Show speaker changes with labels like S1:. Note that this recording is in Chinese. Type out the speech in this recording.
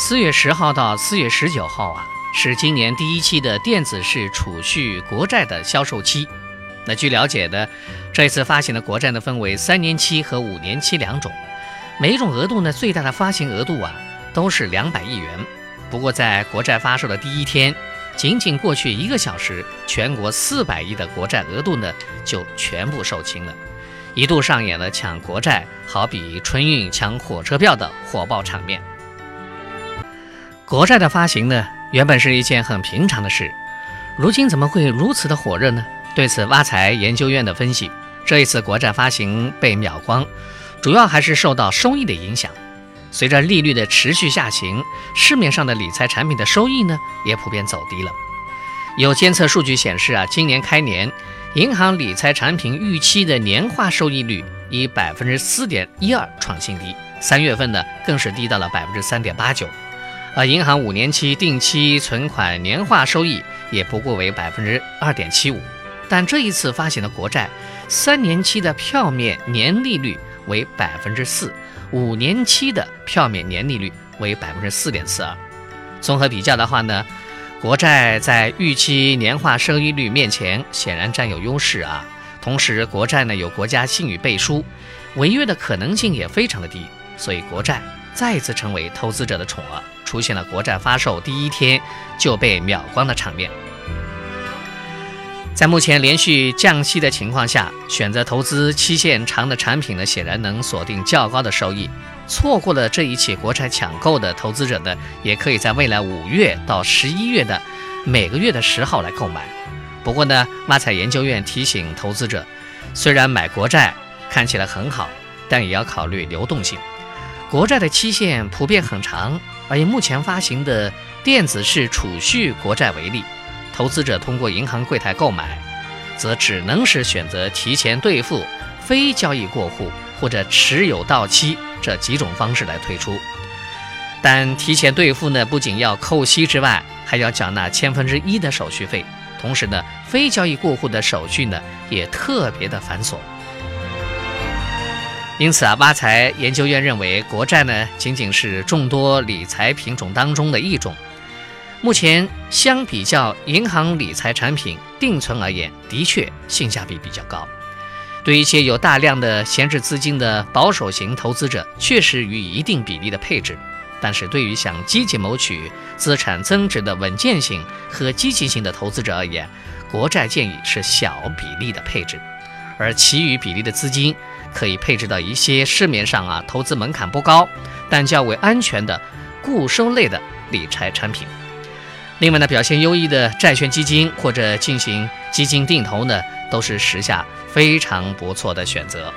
S1: 四月十号到四月十九号啊，是今年第一期的电子式储蓄国债的销售期。那据了解的，这次发行的国债呢，分为三年期和五年期两种，每一种额度呢，最大的发行额度啊，都是两百亿元。不过在国债发售的第一天，仅仅过去一个小时，全国四百亿的国债额度呢，就全部售罄了，一度上演了抢国债好比春运抢火车票的火爆场面。国债的发行呢，原本是一件很平常的事，如今怎么会如此的火热呢？对此，挖财研究院的分析，这一次国债发行被秒光，主要还是受到收益的影响。随着利率的持续下行，市面上的理财产品的收益呢，也普遍走低了。有监测数据显示啊，今年开年，银行理财产品预期的年化收益率以百分之四点一二创新低，三月份呢，更是低到了百分之三点八九。而银行五年期定期存款年化收益也不过为百分之二点七五，但这一次发行的国债，三年期的票面年利率为百分之四，五年期的票面年利率为百分之四点四二。综合比较的话呢，国债在预期年化收益率面前显然占有优势啊。同时，国债呢有国家信誉背书，违约的可能性也非常的低，所以国债再次成为投资者的宠儿。出现了国债发售第一天就被秒光的场面。在目前连续降息的情况下，选择投资期限长的产品呢，显然能锁定较高的收益。错过了这一起国债抢购的投资者呢，也可以在未来五月到十一月的每个月的十号来购买。不过呢，挖财研究院提醒投资者，虽然买国债看起来很好，但也要考虑流动性。国债的期限普遍很长。而以目前发行的电子式储蓄国债为例，投资者通过银行柜台购买，则只能是选择提前兑付、非交易过户或者持有到期这几种方式来退出。但提前兑付呢，不仅要扣息之外，还要缴纳千分之一的手续费。同时呢，非交易过户的手续呢，也特别的繁琐。因此啊，挖财研究院认为，国债呢仅仅是众多理财品种当中的一种。目前相比较银行理财产品定存而言，的确性价比比较高。对一些有大量的闲置资金的保守型投资者，确实予以一定比例的配置。但是对于想积极谋取资产增值的稳健性和积极性的投资者而言，国债建议是小比例的配置，而其余比例的资金。可以配置到一些市面上啊投资门槛不高，但较为安全的固收类的理财产品。另外呢，表现优异的债券基金或者进行基金定投呢，都是时下非常不错的选择。